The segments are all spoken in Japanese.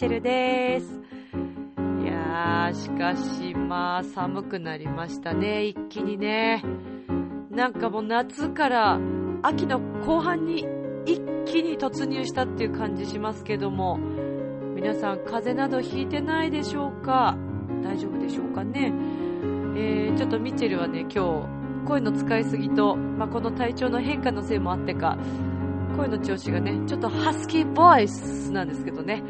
チェルです。いやー、しかし、まあ、寒くなりましたね、一気にね。なんかもう夏から秋の後半に一気に突入したっていう感じしますけども、皆さん風邪などひいてないでしょうか？大丈夫でしょうかね？えー、ちょっとミッチェルはね、今日、声の使いすぎと、まあ、この体調の変化のせいもあってか、声の調子がね、ちょっとハスキーボイスなんですけどね、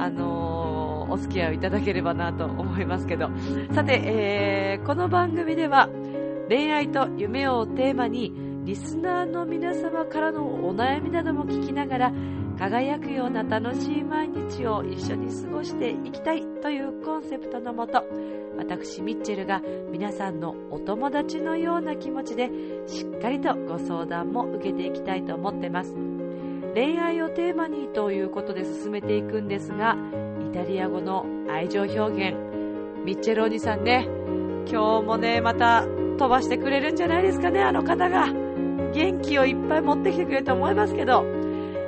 あのー、お付き合いをいただければなと思いますけど。さて、えー、この番組では、恋愛と夢をテーマに、リスナーの皆様からのお悩みなども聞きながら、輝くような楽しい毎日を一緒に過ごしていきたいというコンセプトのもと、私ミッチェルが皆さんのお友達のような気持ちでしっかりとご相談も受けていきたいと思ってます恋愛をテーマにということで進めていくんですがイタリア語の愛情表現ミッチェルおじさんね今日もねまた飛ばしてくれるんじゃないですかねあの方が元気をいっぱい持ってきてくれると思いますけど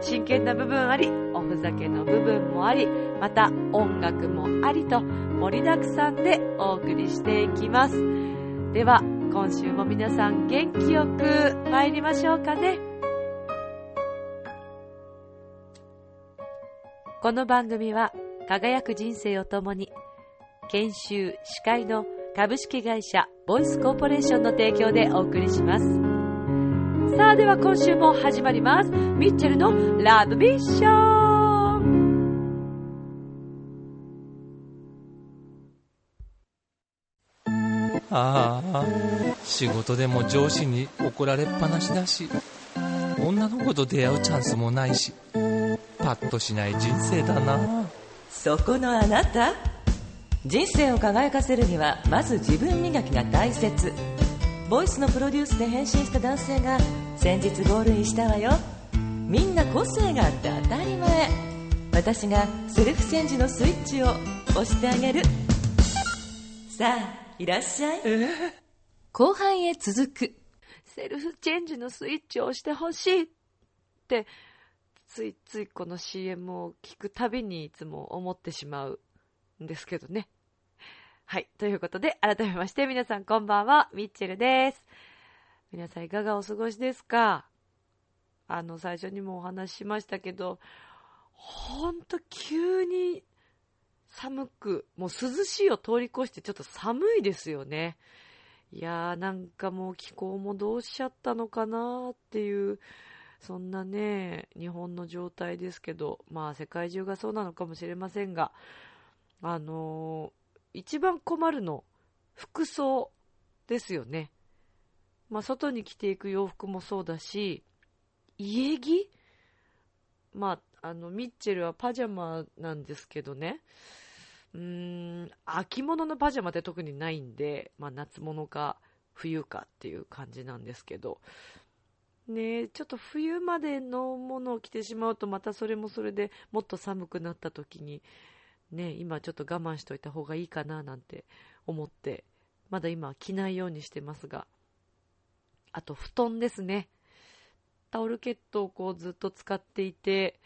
真剣な部分ありおふざけの部分もありまた音楽もありと盛りだくさんでお送りしていきます。では、今週も皆さん元気よく参りましょうかね。この番組は輝く人生を共に研修司会の株式会社ボイスコーポレーションの提供でお送りします。さあでは今週も始まります。ミッチェルのラブミッションああ仕事でも上司に怒られっぱなしだし女の子と出会うチャンスもないし。パッとしない人生だな。そこのあなた。人生を輝かせるにはまず自分磨きが大切。ボイスのプロデュースで変身した男性が先日ゴールインしたわよ。みんな個性があって当たり前。私がセルフチェンジのスイッチを押してあげる。さあいらっしゃい。後半へ続く。セルフチェンジのスイッチを押してほしいって、ついついこの CM を聞くたびにいつも思ってしまうんですけどね。はい。ということで、改めまして皆さんこんばんは、ミッチェルです。皆さんいかがお過ごしですか？あの、最初にもお話ししましたけど、ほんと急に寒く、もう涼しいを通り越してちょっと寒いですよね。いやーなんかもう気候もどうしちゃったのかなーっていう、そんなね、日本の状態ですけど、まあ世界中がそうなのかもしれませんが、あのー、一番困るの、服装ですよね。まあ外に着ていく洋服もそうだし、家着？まあ、あの、ミッチェルはパジャマなんですけどね、うーん、秋物のパジャマって特にないんで、まあ、夏物か冬かっていう感じなんですけど、ねちょっと冬までのものを着てしまうとまたそれもそれでもっと寒くなった時に、ね今ちょっと我慢しといた方がいいかななんて思って、まだ今着ないようにしてますが、あと布団ですね。タオルケットをこうずっと使っていて、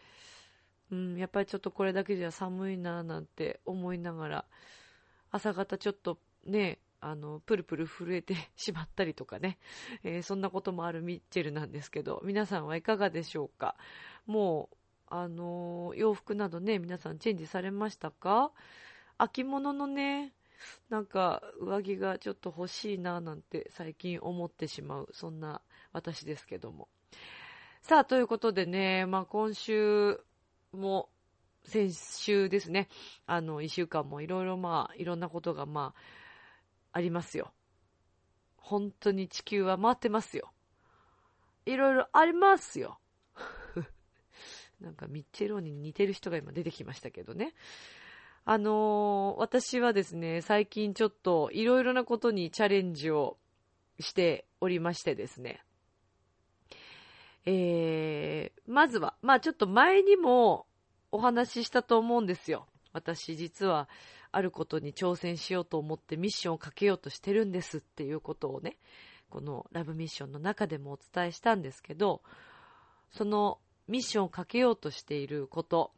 うん、やっぱりちょっとこれだけじゃ寒いななんて思いながら、朝方ちょっとね、あの、プルプル震えてしまったりとかね、えー、そんなこともあるミッチェルなんですけど、皆さんはいかがでしょうか？もう、あのー、洋服などね、皆さんチェンジされましたか？秋物のね、なんか上着がちょっと欲しいななんて最近思ってしまう、そんな私ですけども。さあ、ということでね、まあ今週、も、先週ですね、あの、一週間もいろいろまあ、いろんなことがまあ、ありますよ。本当に地球は回ってますよ。いろいろありますよ。なんかミッチェローに似てる人が今出てきましたけどね。あのー、私はですね、最近ちょっといろいろなことにチャレンジをしておりましてですね。えー、まずは、まあちょっと前にもお話ししたと思うんですよ。私実はあることに挑戦しようと思ってミッションをかけようとしてるんですっていうことをね、このラブミッションの中でもお伝えしたんですけど、そのミッションをかけようとしていること、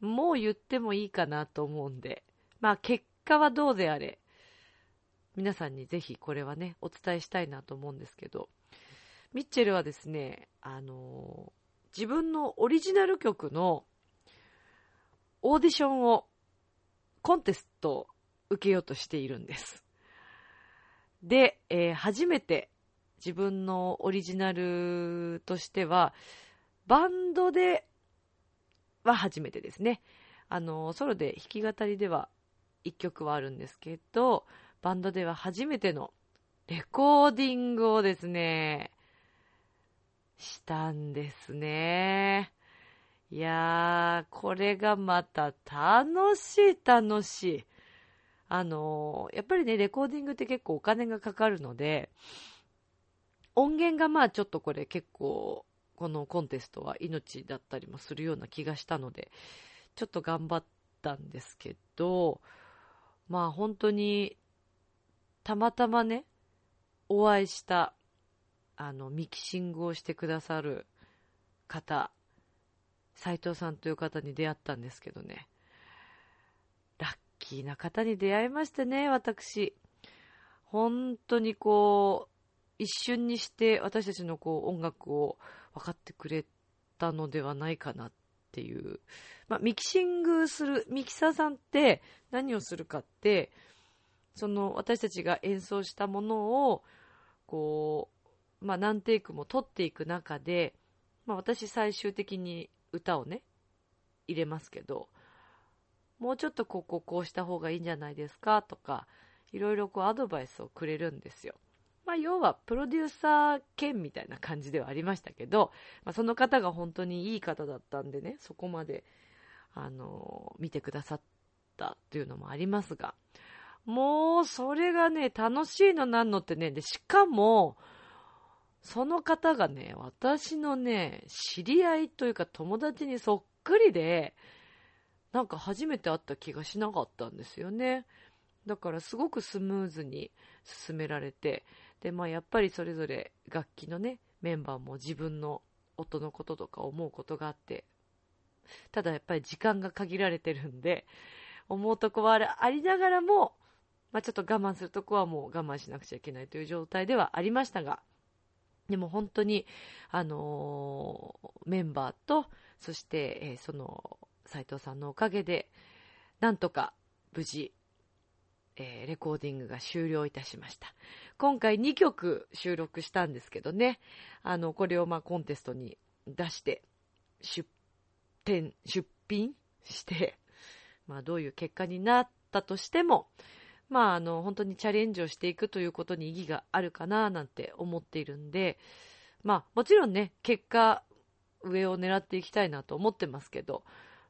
もう言ってもいいかなと思うんで、まあ結果はどうであれ、皆さんにぜひこれはね、お伝えしたいなと思うんですけど、ミッチェルはですね、あのー、自分のオリジナル曲のオーディションを、コンテストを受けようとしているんです。で、えー、初めて自分のオリジナルとしては、バンドでは初めてですね。あの、ソロで弾き語りでは1曲はあるんですけど、バンドでは初めてのレコーディングをですね、したんですね。いやー、これがまた楽しい楽しい。あのー、やっぱりね、レコーディングって結構お金がかかるので、音源がまあちょっとこれ結構、このコンテストは命だったりもするような気がしたので、ちょっと頑張ったんですけど、まあ本当に、たまたまね、お会いした、あの、ミキシングをしてくださる方、斉藤さんという方に出会ったんですけどね。ラッキーな方に出会いましてね、私。本当にこう、一瞬にして私たちのこう音楽を分かってくれたのではないかなっていう。まあ、ミキシングする、ミキサーさんって何をするかって、その私たちが演奏したものを、こう、まあ、何テイクも取っていく中で、まあ、私最終的に歌をね、入れますけど、もうちょっとこここうした方がいいんじゃないですかとか、いろいろこうアドバイスをくれるんですよ。まあ、要はプロデューサー兼みたいな感じではありましたけど、まあ、その方が本当にいい方だったんでね、そこまで、あの見てくださったというのもありますが、もう、それがね、楽しいのなんのってね、で、しかも、その方がね、私のね、知り合いというか友達にそっくりで、なんか初めて会った気がしなかったんですよね。だからすごくスムーズに進められて、で、まあやっぱりそれぞれ楽器のね、メンバーも自分の音のこととか思うことがあって、ただやっぱり時間が限られてるんで、思うとこはありながらも、まあちょっと我慢するとこはもう我慢しなくちゃいけないという状態ではありましたが、でも本当に、あのー、メンバーと、そして、えー、その、斉藤さんのおかげで、なんとか無事、えー、レコーディングが終了いたしました。今回2曲収録したんですけどね、あの、これをまあコンテストに出して、出展、出品して、まあどういう結果になったとしても、まあ、あの、本当にチャレンジをしていくということに意義があるかな、なんて思っているんで、まあ、もちろんね、結果、上を狙っていきたいなと思ってますけど、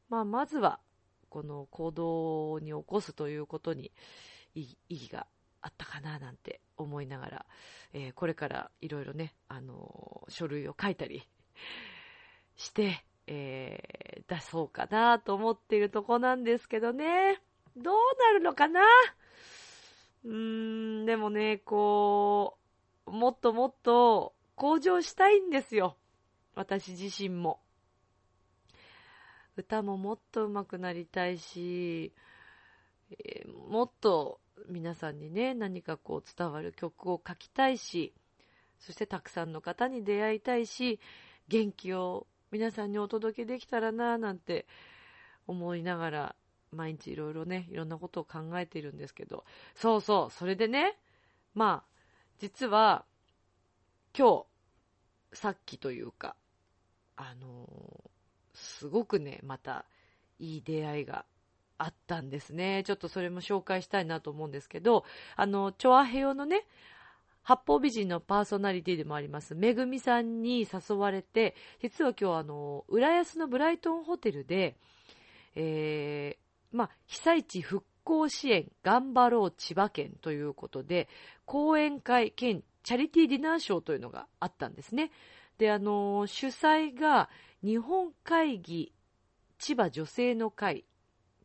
まあ、まずは、この行動に起こすということに意義があったかななんて思いながら、えー、これからいろいろね、あのー、書類を書いたりして、えー、出そうかなと思っているとこなんですけどね。どうなるのかな？うーん、でもね、こう、もっともっと向上したいんですよ。私自身も。歌ももっと上手くなりたいし、えー、もっと皆さんにね、何かこう伝わる曲を書きたいし、そしてたくさんの方に出会いたいし、元気を皆さんにお届けできたらなぁなんて思いながら毎日いろいろね、いろんなことを考えているんですけど、そうそう、それでね、まあ、実は、今日、さっきというか、あのー、すごくね、また、いい出会いがあったんですね。ちょっとそれも紹介したいなと思うんですけど、あの、チョアヘヨのね、八方美人のパーソナリティでもあります、めぐみさんに誘われて、実は今日あの、浦安のブライトンホテルで、えー、まあ、被災地復興支援頑張ろう千葉県ということで、講演会兼チャリティーディナーショーというのがあったんですね。で、あのー、主催が日本会議千葉女性の会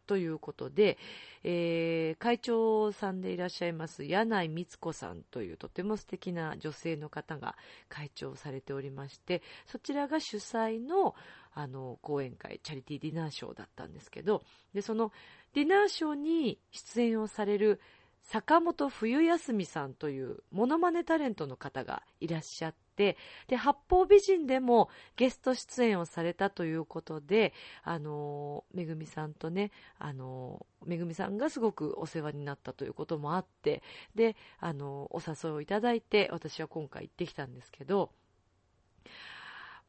ということで、えー、会長さんでいらっしゃいます柳井光子さんというとても素敵な女性の方が会長されておりましてそちらが主催のあの講演会チャリティーディナーショーだったんですけどでそのディナーショーに出演をされる坂本冬休みさんというモノマネタレントの方がいらっしゃってで八方美人でもゲスト出演をされたということであのめぐみさんとねあのめぐみさんがすごくお世話になったということもあってであのお誘いをいただいて私は今回行ってきたんですけど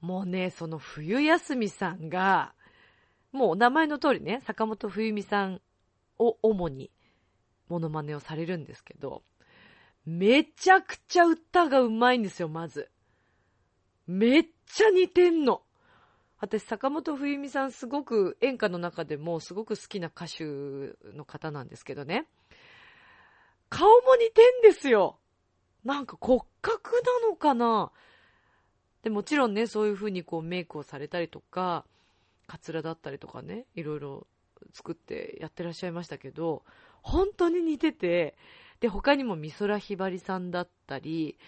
もうねその冬休みさんがもう名前の通りね坂本冬美さんを主にモノマネをされるんですけど、めちゃくちゃ歌がうまいんですよ、まず。めっちゃ似てんの。私、坂本冬美さんすごく演歌の中でもすごく好きな歌手の方なんですけどね。顔も似てんですよ。なんか骨格なのかなでもちろんね、そういう風にこうメイクをされたりとか、カツラだったりとかね、いろいろ作ってやってらっしゃいましたけど、本当に似てて、で、他にも美空ひばりさんだったり、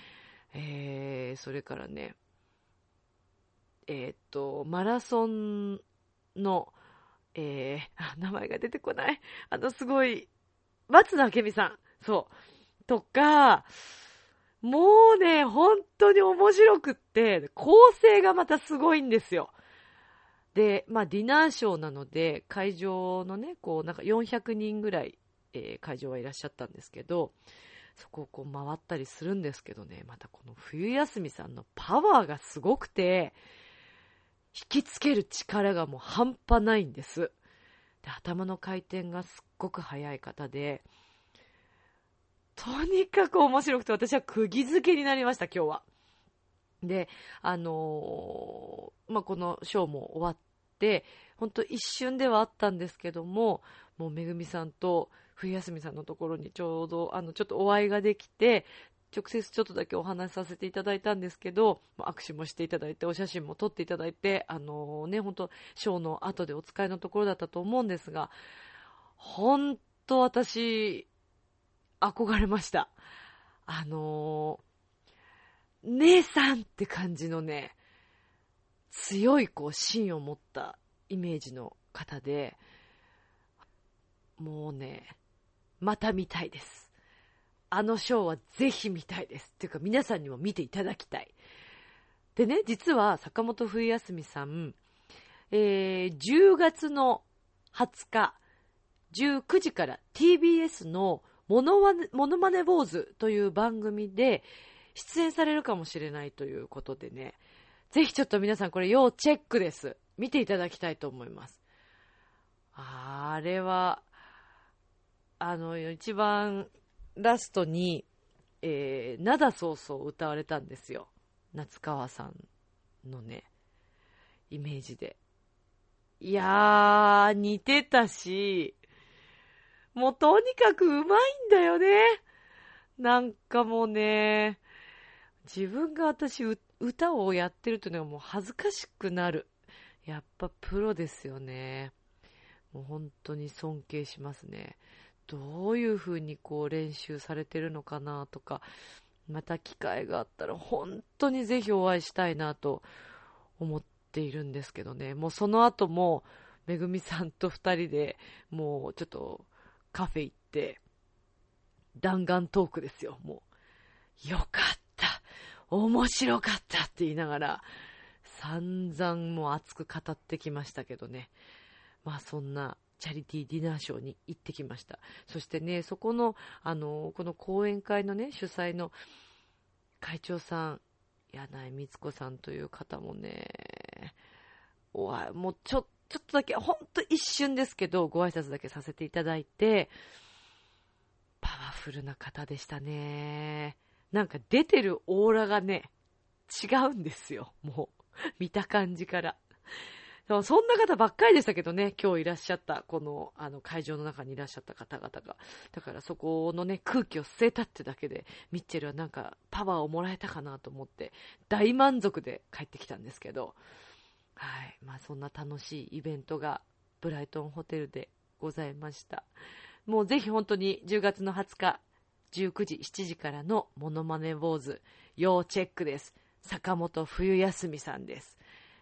えー、それからね、えー、っと、マラソンの、えー、名前が出てこない。あの、すごい、松野明美さん。そう。とか、もうね、本当に面白くって、構成がまたすごいんですよ。で、まあ、ディナーショーなので、会場のね、こう、なんか400人ぐらいえー、会場はいらっしゃったんですけど、そこをこう回ったりするんですけどね、またこの冬休みさんのパワーがすごくて、引きつける力がもう半端ないんです。で、頭の回転がすっごく速い方で、とにかく面白くて私は釘付けになりました、今日は。で、あのー、まあ、このショーも終わって、本当一瞬ではあったんですけども、もうめぐみさんと冬休みさんのところにちょうど、あの、ちょっとお会いができて、直接ちょっとだけお話しさせていただいたんですけど、握手もしていただいて、お写真も撮っていただいて、あのー、ね、本当ショーの後でお使いのところだったと思うんですが、本当私、憧れました。あのー、姉さんって感じのね、強いこう芯を持ったイメージの方で、もうね、また見たいです。あのショーはぜひ見たいです。っていうか皆さんにも見ていただきたい。でね、実は坂本冬休みさん、えー、10月の20日、19時から TBS のモノマネ、モノマネ坊主という番組で出演されるかもしれないということでね、ぜひちょっと皆さんこれ要チェックです。見ていただきたいと思います。あれは、あの、一番ラストに、えー、灘そうそう歌われたんですよ。夏川さんのね、イメージで。いやー、似てたし、もうとにかくうまいんだよね。なんかもうね、自分が私歌をやってるというのがもう恥ずかしくなる。やっぱプロですよね。もう本当に尊敬しますね。どういうふうにこう練習されてるのかなとか、また機会があったら本当にぜひお会いしたいなと思っているんですけどね。もうその後も、めぐみさんと二人でもうちょっとカフェ行って、弾丸トークですよ、もう。よかった面白かったって言いながら、散々もう熱く語ってきましたけどね。まあそんなチャリティーディナーショーに行ってきました。そしてね、そこの、あの、この講演会のね、主催の会長さん、柳井光子さんという方もね、おわもうちょ、ちょっとだけ、ほんと一瞬ですけど、ご挨拶だけさせていただいて、パワフルな方でしたね。なんか出てるオーラがね、違うんですよ。もう、見た感じから。そんな方ばっかりでしたけどね、今日いらっしゃった、この、あの、会場の中にいらっしゃった方々が。だからそこのね、空気を吸えたってだけで、ミッチェルはなんか、パワーをもらえたかなと思って、大満足で帰ってきたんですけど、はい。まあ、そんな楽しいイベントが、ブライトンホテルでございました。もうぜひ本当に10月の20日、19時、7時からのモノマネ坊主、要チェックです。坂本冬休みさんです。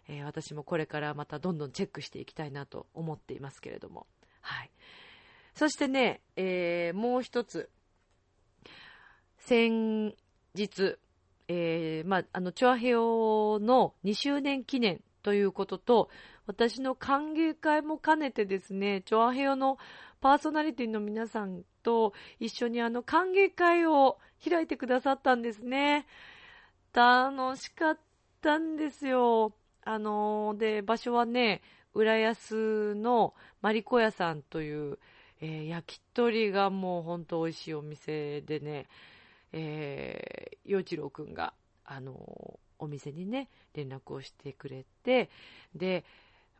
えー、私もこれからまたどんどんチェックしていきたいなと思っていますけれども。はい。そしてね、えー、もう一つ。先日、えー、まあ、あの、チョアヘオの2周年記念ということと、私の歓迎会も兼ねてですね、チョアヘオのパーソナリティの皆さんと一緒にあの歓迎会を開いてくださったんですね。楽しかったんですよ。あのー、で、場所はね、浦安のマリコ屋さんという、えー、焼き鳥がもうほんと美味しいお店でね、えー、洋一郎くんが、あのー、お店にね、連絡をしてくれて、で、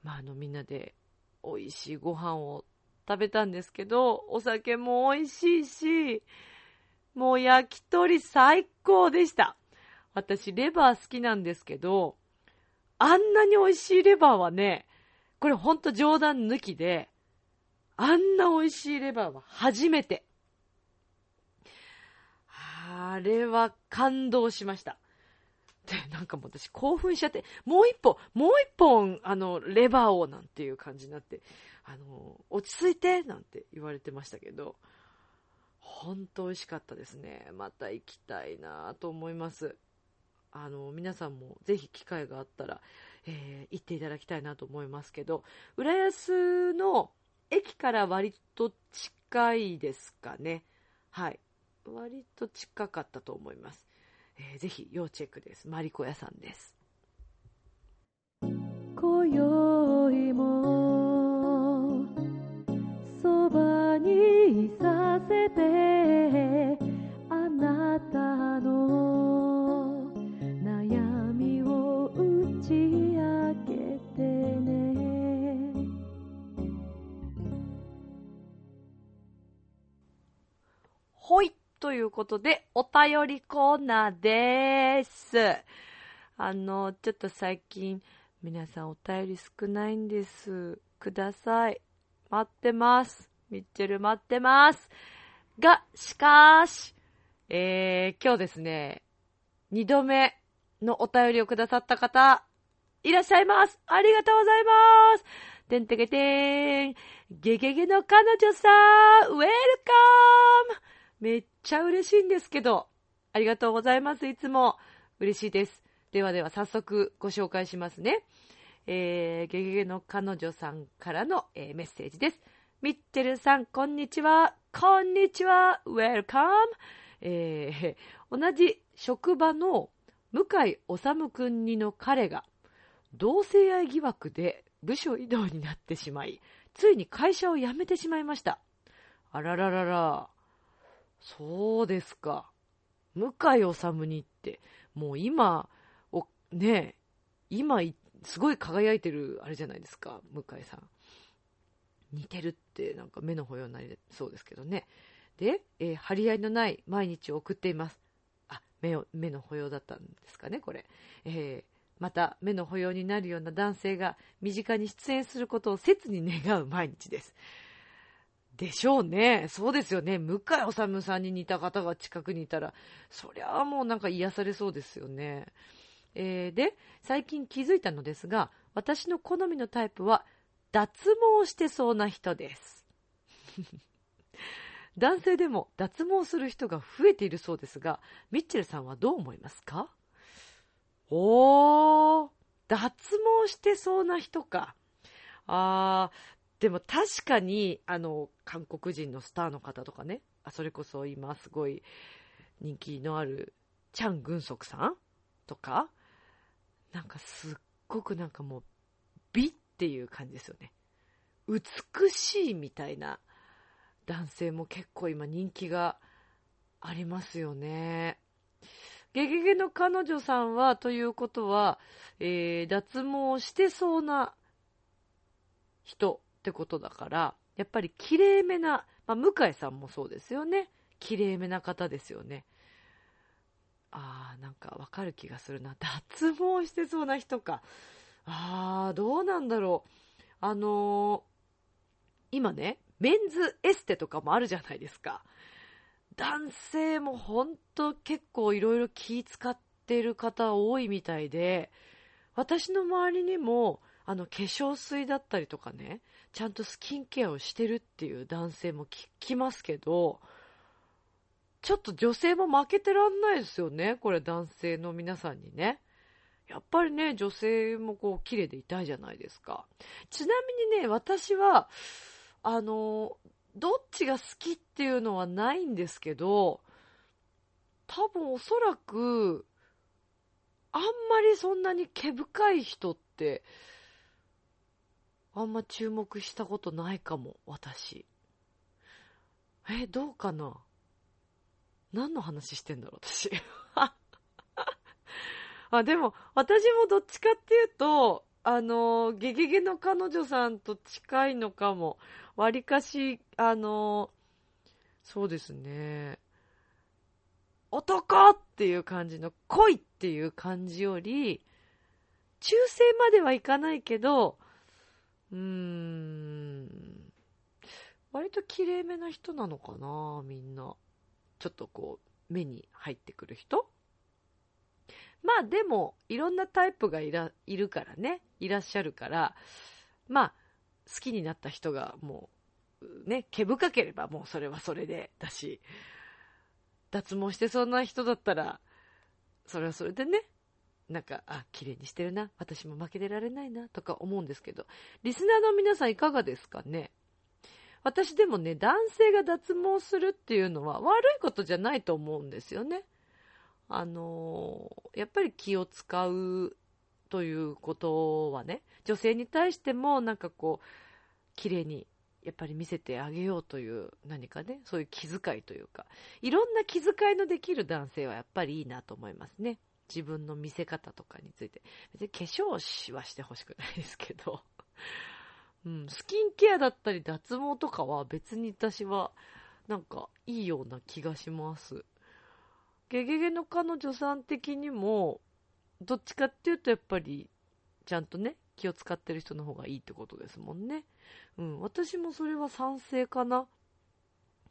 まあ、あの、みんなで美味しいご飯を食べたんですけど、お酒も美味しいし、もう焼き鳥最高でした。私、レバー好きなんですけど、あんなに美味しいレバーはね、これほんと冗談抜きで、あんな美味しいレバーは初めて。あれは感動しました。で、なんかもう私興奮しちゃって、もう一本、もう一本、あの、レバーをなんていう感じになって、あの、落ち着いてなんて言われてましたけど、本当美味しかったですね。また行きたいなと思います。あの、皆さんもぜひ機会があったら、えー、行っていただきたいなと思いますけど、浦安の駅から割と近いですかね。はい。割と近かったと思います。えー、ぜひ要チェックです。マリコ屋さんです。今宵もそばにいさせてということで、お便りコーナーでーす。あの、ちょっと最近、皆さんお便り少ないんです。ください。待ってます。ミッチェル待ってます。が、しかーし、えー、今日ですね、二度目のお便りをくださった方、いらっしゃいます。ありがとうございます。てんてけてーん。ゲゲゲの彼女さん、ウェルカムめっちゃ嬉しいんですけど、ありがとうございます。いつも嬉しいです。ではでは早速ご紹介しますね。えー、ゲゲゲの彼女さんからの、えー、メッセージです。ミッチェルさん、こんにちは。こんにちは。ウェルカム。えー、同じ職場の向井治くんにの彼が、同性愛疑惑で部署移動になってしまい、ついに会社を辞めてしまいました。あらららら。そうですか。向井治にって、もう今、お、ね今、すごい輝いてる、あれじゃないですか、向井さん。似てるってなんか目の保養になりそうですけどね。で、えー、張り合いのない毎日を送っています。あ、目を、目の保養だったんですかね、これ。えー、また、目の保養になるような男性が身近に出演することを切に願う毎日です。でしょうね。そうですよね。向井治さんに似た方が近くにいたら、そりゃあもうなんか癒されそうですよね。えー、で、最近気づいたのですが、私の好みのタイプは、脱毛してそうな人です。男性でも脱毛する人が増えているそうですが、ミッチェルさんはどう思いますか？おー、脱毛してそうな人か。あー、でも確かに、あの、韓国人のスターの方とかね、あそれこそ今すごい人気のあるチャン・グンソクさんとか、なんかすっごくなんかもう美っていう感じですよね。美しいみたいな男性も結構今人気がありますよね。ゲゲゲの彼女さんは、ということは、えー、脱毛してそうな人ってことだから、やっぱり綺麗めな、まあ、向井さんもそうですよね。綺麗めな方ですよね。あー、なんかわかる気がするな。脱毛してそうな人か。あー、どうなんだろう。あのー、今ね、メンズエステとかもあるじゃないですか。男性もほんと結構いろいろ気使ってる方多いみたいで、私の周りにも、あの、化粧水だったりとかね、ちゃんとスキンケアをしてるっていう男性も聞きますけど、ちょっと女性も負けてらんないですよね。これ男性の皆さんにね。やっぱりね、女性もこう、綺麗でいたいじゃないですか。ちなみにね、私は、あの、どっちが好きっていうのはないんですけど、多分おそらく、あんまりそんなに毛深い人って、あんま注目したことないかも、私。え、どうかな？何の話してんだろう、私。あ、でも、私もどっちかっていうと、あの、ゲゲゲの彼女さんと近いのかも。わりかし、あの、そうですね。男っていう感じの恋っていう感じより、中性まではいかないけど、うーん、割と綺麗めな人なのかな、みんな。ちょっとこう、目に入ってくる人。まあでも、いろんなタイプがいら、いるからね、いらっしゃるから、まあ、好きになった人がもう、ね、毛深ければもうそれはそれでだし、脱毛してそんな人だったら、それはそれでね、なんか、あ、綺麗にしてるな、私も負けてられないな、とか思うんですけど、リスナーの皆さんいかがですかね？私でもね、男性が脱毛するっていうのは悪いことじゃないと思うんですよね。あのー、やっぱり気を使うということはね、女性に対してもなんかこう、綺麗にやっぱり見せてあげようという何かね、そういう気遣いというか、いろんな気遣いのできる男性はやっぱりいいなと思いますね。自分の見せ方とかについて。別に化粧はしてほしくないですけど。うん、スキンケアだったり脱毛とかは別に私はなんかいいような気がします。ゲゲゲの彼女さん的にも、どっちかっていうとやっぱりちゃんとね、気を使ってる人の方がいいってことですもんね。うん、私もそれは賛成かな。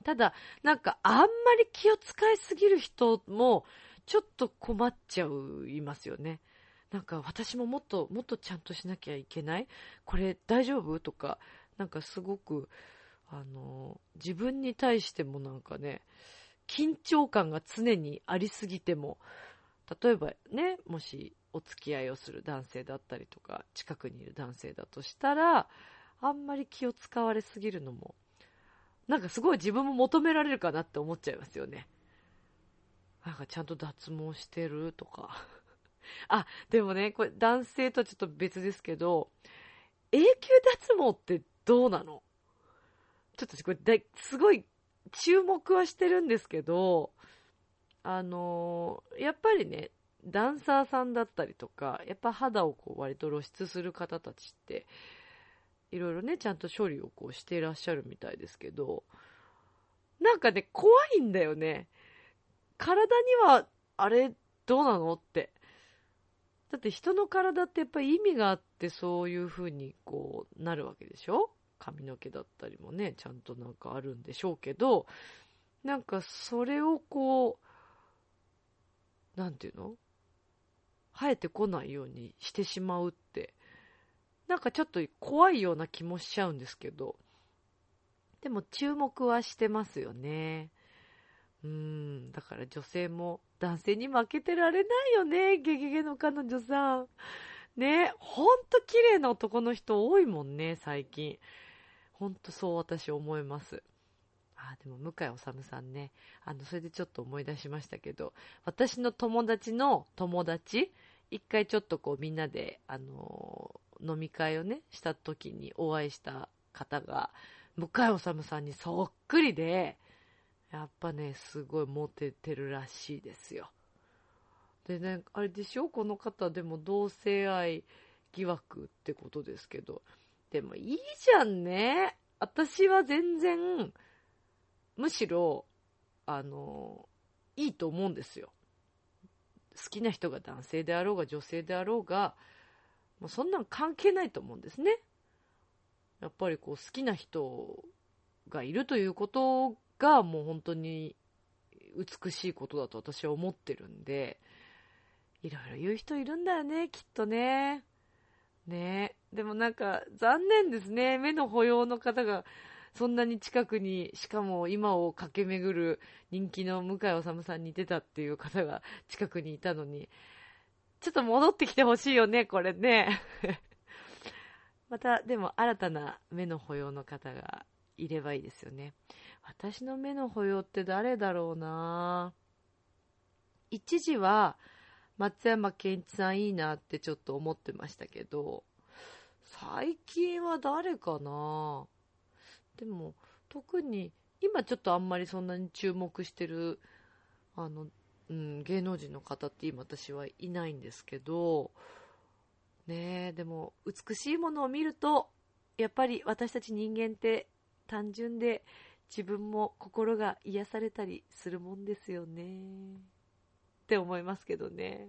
ただ、なんかあんまり気を使いすぎる人も、ちょっと困っちゃう、いますよね。なんか私ももっと、もっとちゃんとしなきゃいけない？これ大丈夫？とか、なんかすごく、あの、自分に対してもなんかね、緊張感が常にありすぎても、例えばね、もしお付き合いをする男性だったりとか、近くにいる男性だとしたら、あんまり気を使われすぎるのも、なんかすごい自分も求められるかなって思っちゃいますよね。なんかちゃんと脱毛してるとか。あ、でもね、これ男性とはちょっと別ですけど、永久脱毛ってどうなの？ちょっとこれだすごい注目はしてるんですけど、あのー、やっぱりね、ダンサーさんだったりとか、やっぱ肌をこう割と露出する方たちって、いろいろね、ちゃんと処理をこうしていらっしゃるみたいですけど、なんかね、怖いんだよね。体には、あれ、どうなの？って。だって人の体ってやっぱり意味があってそういう風にこうなるわけでしょ？髪の毛だったりもね、ちゃんとなんかあるんでしょうけど、なんかそれをこう、なんていうの？生えてこないようにしてしまうって、なんかちょっと怖いような気もしちゃうんですけど、でも注目はしてますよね。うん、だから女性も男性に負けてられないよね、ゲゲゲの彼女さん。ね、ほんと綺麗な男の人多いもんね、最近。ほんとそう私思います。あ、でも向井治さんね、あの、それでちょっと思い出しましたけど、私の友達の友達、一回ちょっとこうみんなで、あのー、飲み会をね、した時にお会いした方が、向井治さんにそっくりで、やっぱね、すごいモテてるらしいですよ。でね、あれでしょ？この方でも同性愛疑惑ってことですけど、でもいいじゃんね。私は全然、むしろ、あの、いいと思うんですよ。好きな人が男性であろうが女性であろうが、もうそんなん関係ないと思うんですね。やっぱりこう好きな人がいるということがもう本当に美しいことだと私は思ってるんで、いろいろ言う人いるんだよね、きっとね。ねでもなんか残念ですね。目の保養の方がそんなに近くに、しかも今を駆け巡る人気の向井治さんに出たっていう方が近くにいたのに、ちょっと戻ってきてほしいよね、これね。また、でも新たな目の保養の方がいればいいですよね。私の目の保養って誰だろうな。一時は、松山ケンイチさんいいなってちょっと思ってましたけど、最近は誰かな。でも、特に、今ちょっとあんまりそんなに注目してる、あの、うん、芸能人の方って今私はいないんですけど、ねえ、でも、美しいものを見ると、やっぱり私たち人間って単純で自分も心が癒されたりするもんですよね。って思いますけどね。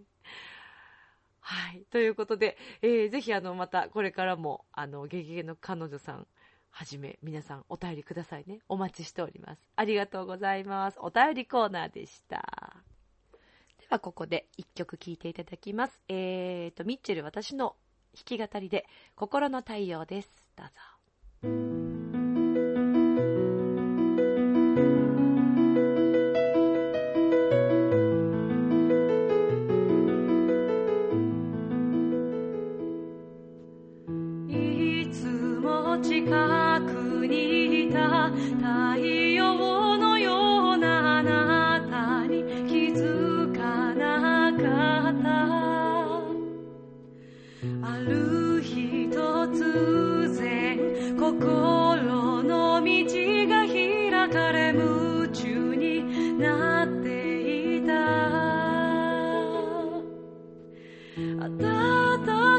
はい。ということで、えー、ぜひあの、またこれからも、あの、ゲゲゲの彼女さん、はじめ、皆さんお便りくださいね。お待ちしております。ありがとうございます。お便りコーナーでした。では、ここで一曲聴いていただきます。えーと、ミッチェル私の弾き語りで、心の太陽です。どうぞ。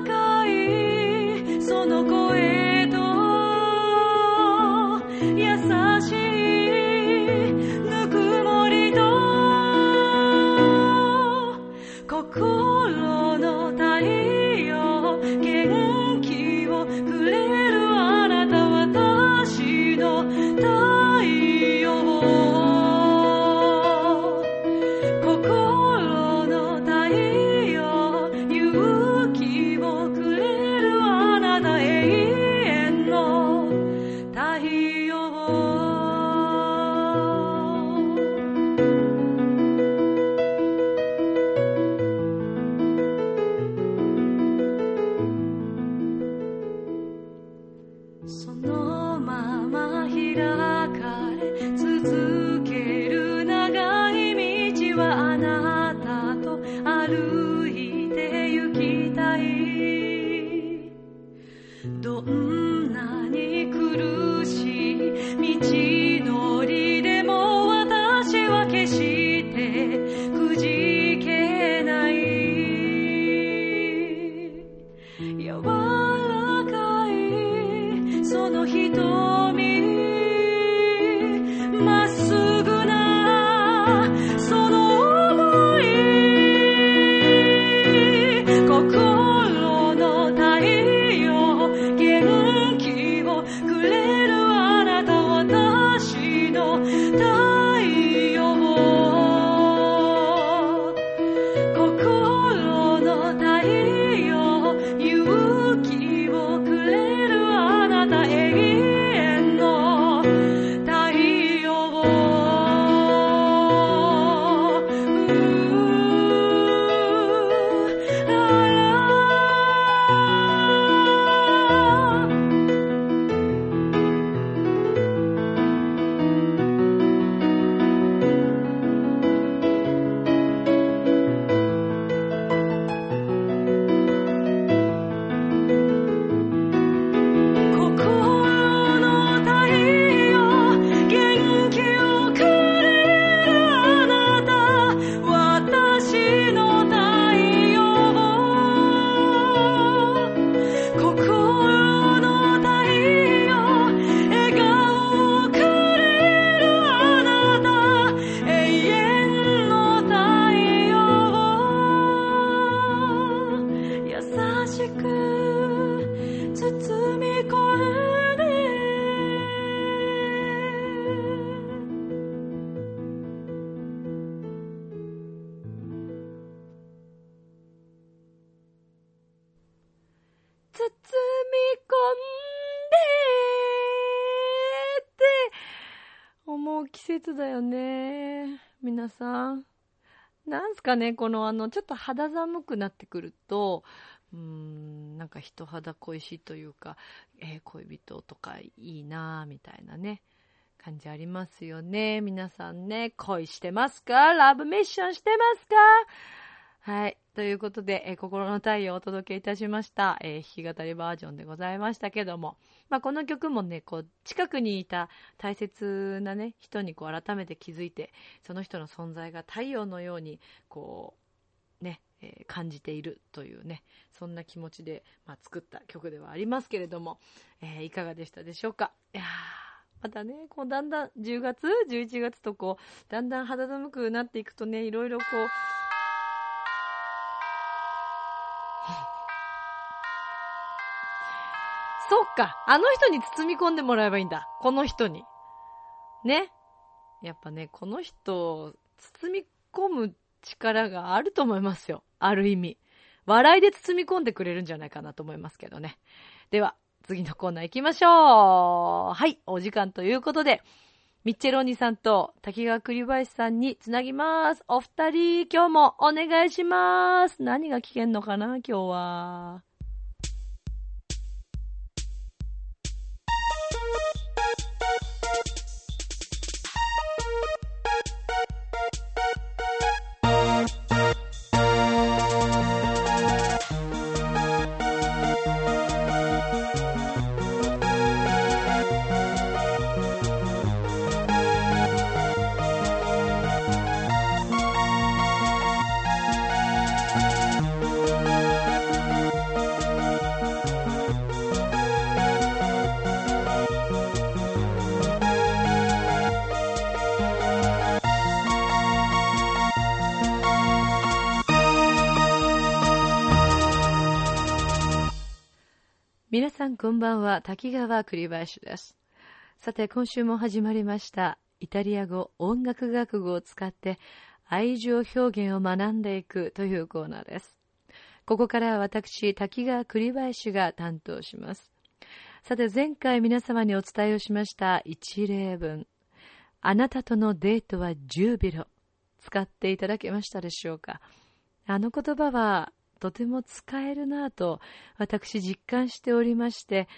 かいその声と節だよね。皆さん。なんすかね、このあの、ちょっと肌寒くなってくると、うーん、なんか人肌恋しいというか、えー恋人とかいいなぁ、みたいなね、感じありますよね。皆さんね、恋してますか？ラブミッションしてますか？はい。ということで、えー心の太陽をお届けいたしました、えー弾き語りバージョンでございましたけども、まあ、この曲もね、こう、近くにいた大切なね、人にこう、改めて気づいて、その人の存在が太陽のように、こう、ね、えー感じているというね、そんな気持ちで、まあ、作った曲ではありますけれども、えいかがでしたでしょうか。いやまたね、こう、だんだん、10月、11月とこう、だんだん肌寒くなっていくとね、いろいろこう、か。あの人に包み込んでもらえばいいんだ。この人に。ね。やっぱね、この人を包み込む力があると思いますよ。ある意味。笑いで包み込んでくれるんじゃないかなと思いますけどね。では、次のコーナー行きましょう。はい、お時間ということで、ミッチェローニさんと滝川栗林さんにつなぎます。お二人、今日もお願いします。何が聞けんのかな、今日は。こんばんは、滝川栗林です。さて、今週も始まりました、イタリア語音楽学語を使って愛情表現を学んでいくというコーナーです。ここからは私、滝川栗林が担当します。さて、前回皆様にお伝えをしました一例文。あなたとのデートはジュービロ。使っていただけましたでしょうか？あの言葉はとても使えるなぁと私実感しておりまして、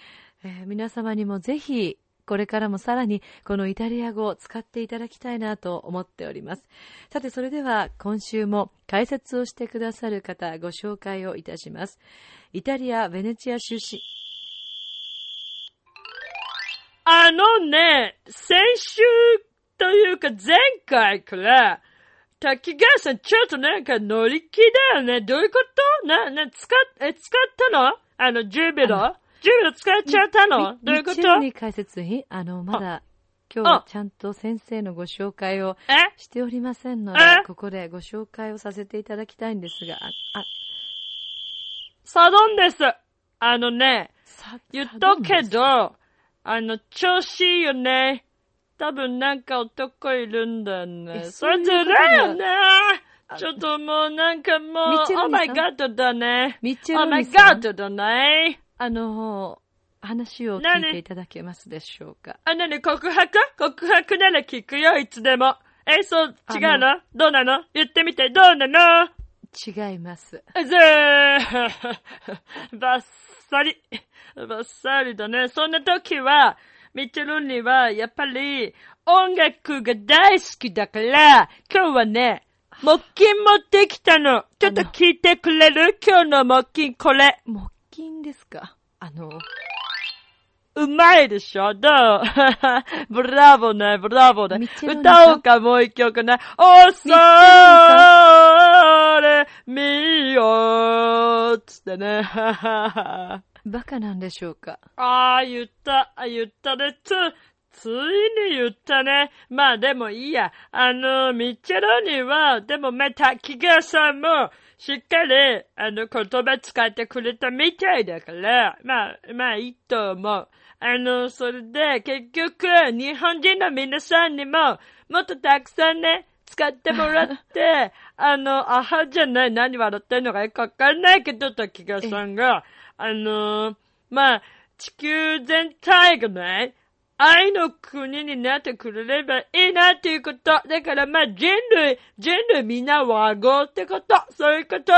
えー皆様にもぜひこれからもさらにこのイタリア語を使っていただきたいなと思っております。さてそれでは今週も解説をしてくださる方ご紹介をいたします。イタリア・ベネチア出身。あのね、先週というか前回から、滝川さんちょっとなんか乗り気だよね。どういうこと？な、な、使っ、え、使ったの？あの、ジュビロジュビロ使っちゃったの？どういうこと？に解説にあの、まだ今日はちゃんと先生のご紹介をえ？しておりませんのでえ、ここでご紹介をさせていただきたいんですが、あ、あ。サドンです。あのね、さ言っとくけさど、あの、調子いいよね。多分なんか男いるんだね。えそれずるいよねあ。ちょっともうなんかもう、ミッチェロ Oh ニ my さん god だね。ミッチェ Oh ロ my ニさん god だね。あの、話を聞いていただけますでしょうか？あ、なに告白？告白なら聞くよ、いつでも。え、そう、あ違うの？どうなの？言ってみて、どうなの？違います。ぜー、バッサリ、バッサリだね。そんな時は、ミッチェルには、やっぱり、音楽が大好きだから、今日はね、木琴持ってきたの。ちょっと聞いてくれる？今日の木琴これ。木琴ですか？あの、うまいでしょ？どう？ブラボーね、ブラボーね歌おうか、もう一曲ね。おそれみよつってね。バカなんでしょうか？ああ、言った、あ言ったね。つ、ついに言ったね。まあでもいいや。あの、ミッチェロニは、でもまた、木川さんも、しっかり、あの、言葉使ってくれたみたいだから、まあ、まあいいと思う。あの、それで、結局、日本人の皆さんにも、もっとたくさんね、使ってもらって、あの、あはじゃない、何笑ってんのかよくわかんないけど、滝川さんが、あの、まあ、地球全体がね、愛の国になってくれればいいなっていうこと。だからまあ人類、人類みんな和合ってこと。そういうこと。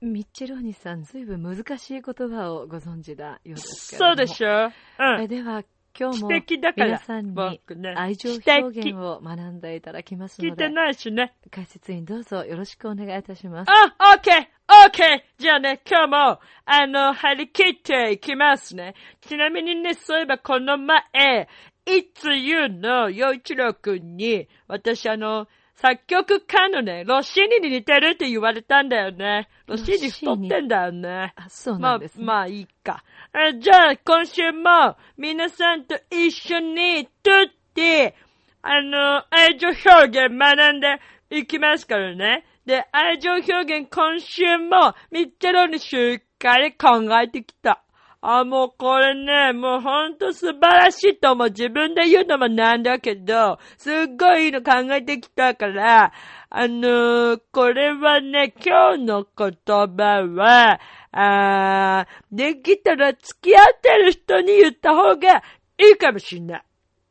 ミッチェルお兄さん、ずいぶん難しい言葉をご存知だようですけれども。そうでしょうん。えでは、今日も知的だから皆さんに僕ね愛情表現を学んでいただきますので聞いて、ないしね。解説員どうぞよろしくお願いいたします。あ、オッケーオッケーじゃあね、今日も、あの、張り切っていきますね。ちなみにね、そういえばこの前、いつゆの洋一郎くんに、私あの、作曲家のね、ロッシーニに似てるって言われたんだよね。ロッシーニ太ってんだよね。あ、そうまあなんです、ね。まあいいか。えじゃあ、今週も、皆さんと一緒に、とって、あの、愛情表現学んでいきますからね。で、愛情表現今週も、ミッチェロにしっかり考えてきた。あ、もうこれね、もうほんと素晴らしいと思う。自分で言うのもなんだけど、すっごいいいの考えてきたから、あのーこれはね、今日の言葉は、あーできたら付き合ってる人に言った方がいいかもしんない。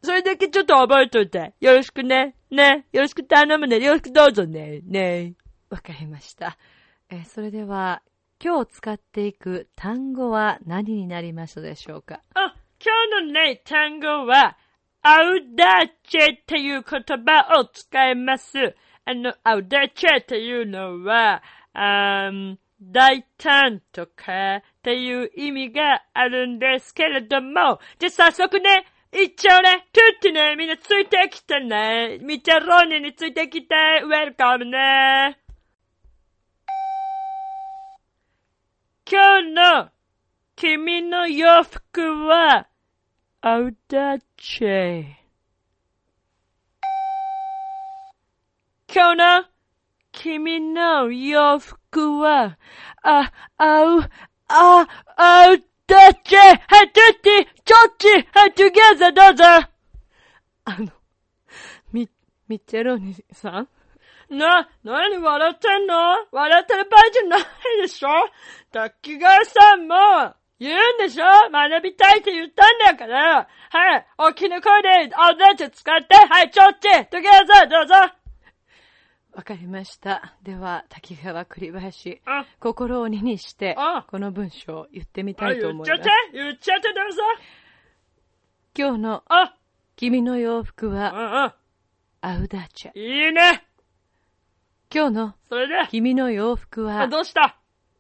それだけちょっと覚えといて。よろしくね。ね。よろしく頼むね。よろしくどうぞね。ね。わかりました。えーそれでは、今日使っていく単語は何になりましたでしょうか？あ、今日のね、単語は、アウダーチェっていう言葉を使います。あの、アウダーチェっていうのは、あー大胆とかっていう意味があるんですけれども、じゃあ早速ね、行っちゃうね。トゥッティね、みんなついてきてね。ミチェローニについてきて、ウェルカムね。今日の君の洋服は、アウダーチェイ。今日の君の洋服は、あ、あう、あ、アウダーチェはい、トゥッティ、チョッチはい、トゥゲーザーどうぞ。あの、ミ、ミッチェロニさん？な、なに笑ってんの？笑ってる場合じゃないでしょ？滝川さんも、言うんでしょ？学びたいって言ったんだから。はい、大きな声で、アウダーチェ使って、はい、ちょっち、トゥゲーザーどうぞ。わかりました。では、滝川栗林、あ、心を鬼にしてあ、この文章を言ってみたあいと思います言っちゃって。言っちゃってどうぞ。今日のあ、君の洋服うは。アウダーチェ。いいね。今日のそれで、君の洋服あはどうした？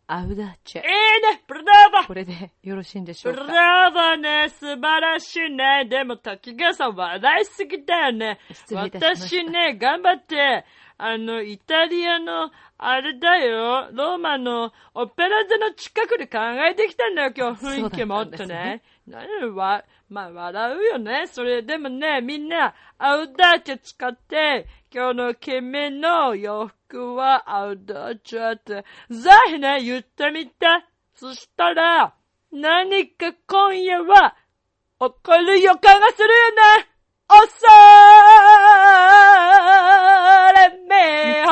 アウダーチェいい。ね。ブーこれでよろしいんでしょブうか？ラボーね。素晴らしいね。でも滝川さん笑いすぎだよね。私ね、頑張って、あの、イタリアの、あれだよ、ローマのオペラ座の近くで考えてきたんだよ、今日雰囲気もっとね。何わ、まあ、笑うよね。それ、でもね、みんな、アウダーチェ使って、今日の君の洋服はアウダーチェって、ぜひね、言ってみて。そしたら、何か今夜は、起こる予感がするよね恐れめよ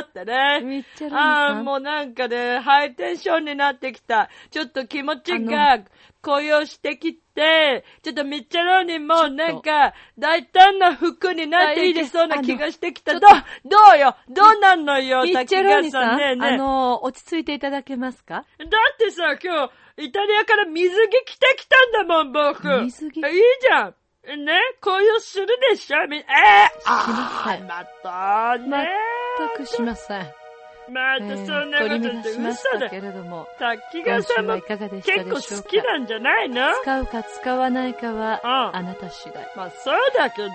ってね。ミッチェローニああ、もうなんかね、ハイテンションになってきた。ちょっと気持ちが高揚してきて、ちょっとミッチェローニもなんか大胆な服になっていきそうな気がしてきた。ど、どうよどうなんのよミッチェローニさん、ねねあの、落ち着いていただけますかだってさ、今日、イタリアから水着着てきたんだもん、僕。水着いいじゃん。ね、紅葉するでしょ？み、えー、あませんーまたね。全くしません。またそんなことって嘘だたけ。れども、滝川さんも結構好きなんじゃないの？使うか使わないかは、うんあなた次第。まあそうだけど。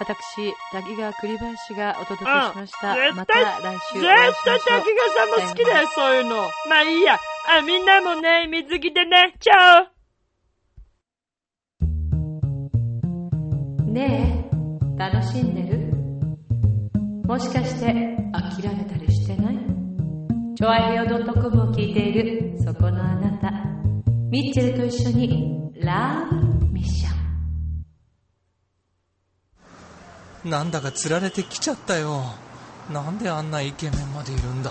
私、滝川栗林がお届けしました。うんまた絶来週絶対滝。川さんも好きだよ、そういうの。まあいいや。あ、みんなもね、水着でね。チャオねえ、楽しんでる？もしかして諦めたりしてない？チョアヘオ .com を聞いているそこのあなた。ミッチェルと一緒にラブミッション。なんだか釣られてきちゃったよなんであんなイケメンまでいるんだ？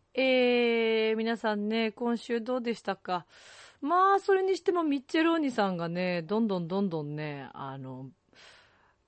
えー、皆さんね、今週どうでしたか？まあ、それにしてもミッチェルお兄さんがね、どんどんどんどんね、あの、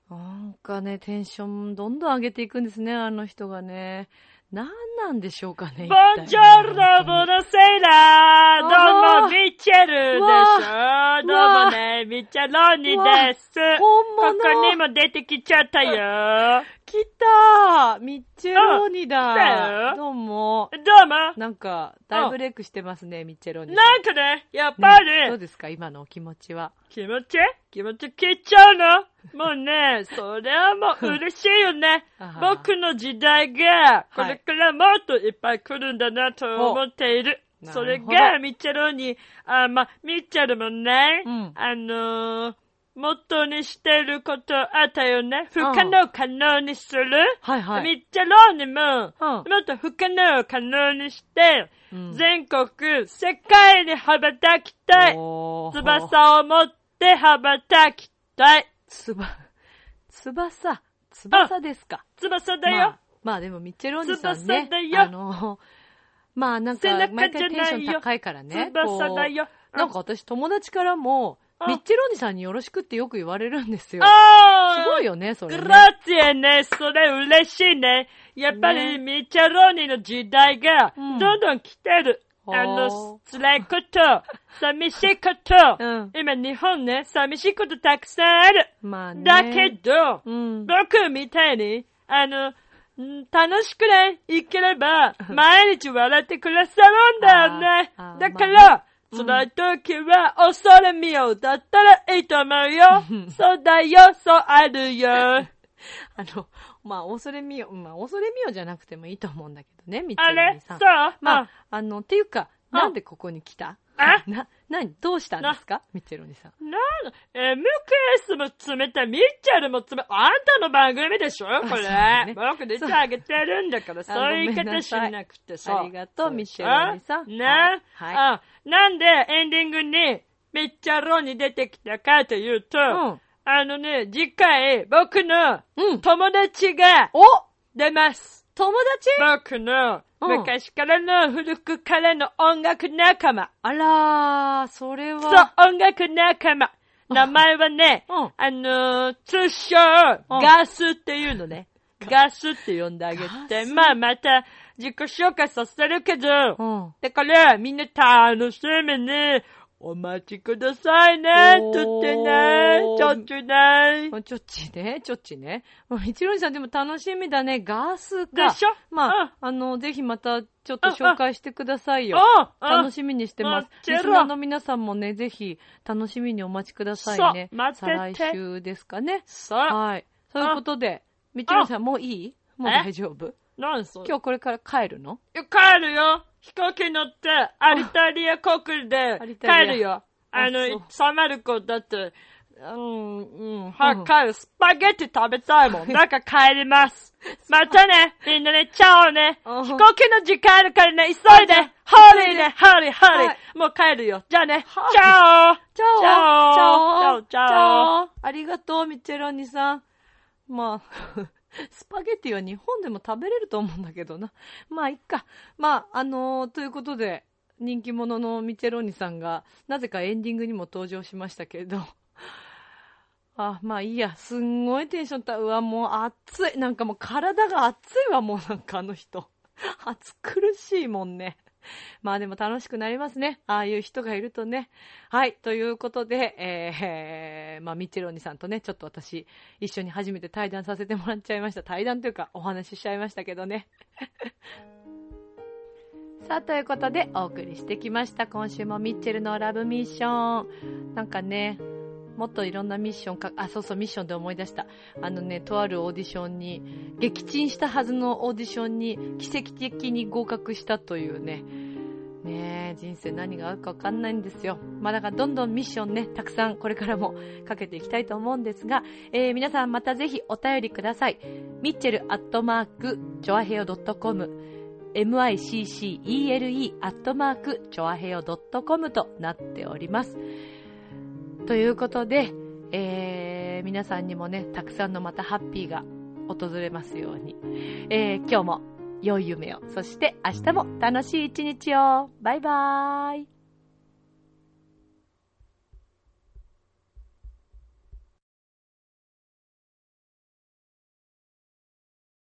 なんかね、テンションどんどん上げていくんですね、あの人がね。なんなんでしょうかね。ボンジョールノ、ボノセイラーどうも、ミッチェルでしょどうもね、ミッチェローニです。ここにも出てきちゃったよ。来たミッチェローニだよどうも。どうも。なんか、大ブレイクしてますね、ミッチェローニ。なんかね、やっぱり、ねどうですか今のお気持ちは。気持ち？気持ち切っちゃうの？もうね、それはもう嬉しいよね。僕の時代が、これからもっといっぱい来るんだなと思っている。それが、ミッチェロに、あ、まあ、ミッチェルもね、うん。あのー、モットーにしてることあったよね？不可能を可能にする？はいはい。ミッチェロにも、うん。もっと不可能を可能にして、うん。全国、世界に羽ばたきたい。翼を持って羽ばたきたい。つば、翼、翼ですか。翼だよ。まあ、まあでもミッチェルおじさんね翼だ、よあの、まあなんか毎回テンじゃないよション高いからね。翼だよなんか私友達からも、あミッチェルおじさんによろしくってよく言われるんですよ。すごいよね、それね。グラッツィエね、それ嬉しいね。やっぱねり、ミッチェローニの時代が、うんどんどん来てる。あの、辛いこと、寂しいこと、うん今日本ね、寂しいことたくさんある。まあね。だけど、うん。僕みたいに、あの、ん楽しくね、生きれば、毎日笑ってくださるんだよねだかまら、辛い時は、恐れみようだったらいいと思うよ。そうだよ、そうあるよ。あの、まあ、恐れみよ、まあ、恐れみよじゃなくてもいいと思うんだけどね、ミッチェルあれさん。そう？まああ、あの、っていうか、あなんでここに来た？あな、なに、どうしたんですか？ミッチェルおじさん。なえ、ムケースも詰めた、ミッチェルも詰め、あんたの番組でしょ？これ。ね。僕出てあげてるんだから、そういう言い方しなくて。さ。ありがとうミッチェルおじさん。ね、はいはい。あ、なんでエンディングにミッチェルに出てきたかというと、うんあのね、次回僕のうん友達がお出ます。友達？僕のうん昔からの古くからの音楽仲間。あらー、それは。そう、音楽仲間。名前はね、うんあのー通称、うんガスっていうのね。ガスって呼んであげガて、ス？まあまた自己紹介させるけど、うん。だからみんな楽しみにお待ちくださいね。とってね。ちょっちゅね。ちょっちね、ちょっちね。もう一郎さんでも楽しみだね。ガスか。でしょ？まあ、うんあの、ぜひまたちょっと紹介してくださいよ。お楽しみにしてますリスナーの皆さんもね、ぜひ楽しみにお待ちくださいね。待ってて再来週ですかね。はい。そういうことで、みちろさんもういい？もう大丈夫？なんそれ今日これから帰るの？いや帰るよ。飛行機乗って、アリタリア航空で帰るよ。あのサマルコだって、うん、うん、早く帰る。スパゲッティ食べたいもん。だから帰ります。またね、みんなね、 ciao ね。うん飛行機の時間あるからね、急いで。ハリーね、ハリー、ハリはいー。もう帰るよ。じゃあね、はい ciao ciao ciao ciao ciao ありがとう、ミッチェロニさん。まあ、スパゲティは日本でも食べれると思うんだけどな。まあ、いっか。まあ、あのーということで、人気者のミチェロニさんが、なぜかエンディングにも登場しましたけれど、あ、まあいいや。すんごいテンションた、うわ、もう暑い。なんかもう体が暑いわ、もうなんかあの人。暑苦しいもんね。まあでも楽しくなりますね。ああいう人がいるとね。はい。ということで、えー、まあミッチェロニさんとね、ちょっと私、一緒に初めて対談させてもらっちゃいました。対談というか、お話ししちゃいましたけどね。さあ、ということで、お送りしてきました。今週もミッチェルのラブミッション。なんかね、もっといろんなミッションか、あ、そうそう、ミッションで思い出した。あのね、とあるオーディションに、撃沈したはずのオーディションに、奇跡的に合格したというね、ね、人生何があるかわかんないんですよ。まあだからどんどんミッションね、たくさんこれからもかけていきたいと思うんですが、えー、皆さんまたぜひお便りください。ミッチェルアットマーク、チョアヘヨ .com、miccele アットマーク、チョアヘヨ .com となっております。ということで、えー、皆さんにもね、たくさんのまたハッピーが訪れますように、えー、今日も良い夢を、そして明日も楽しい一日を。バイバーイ。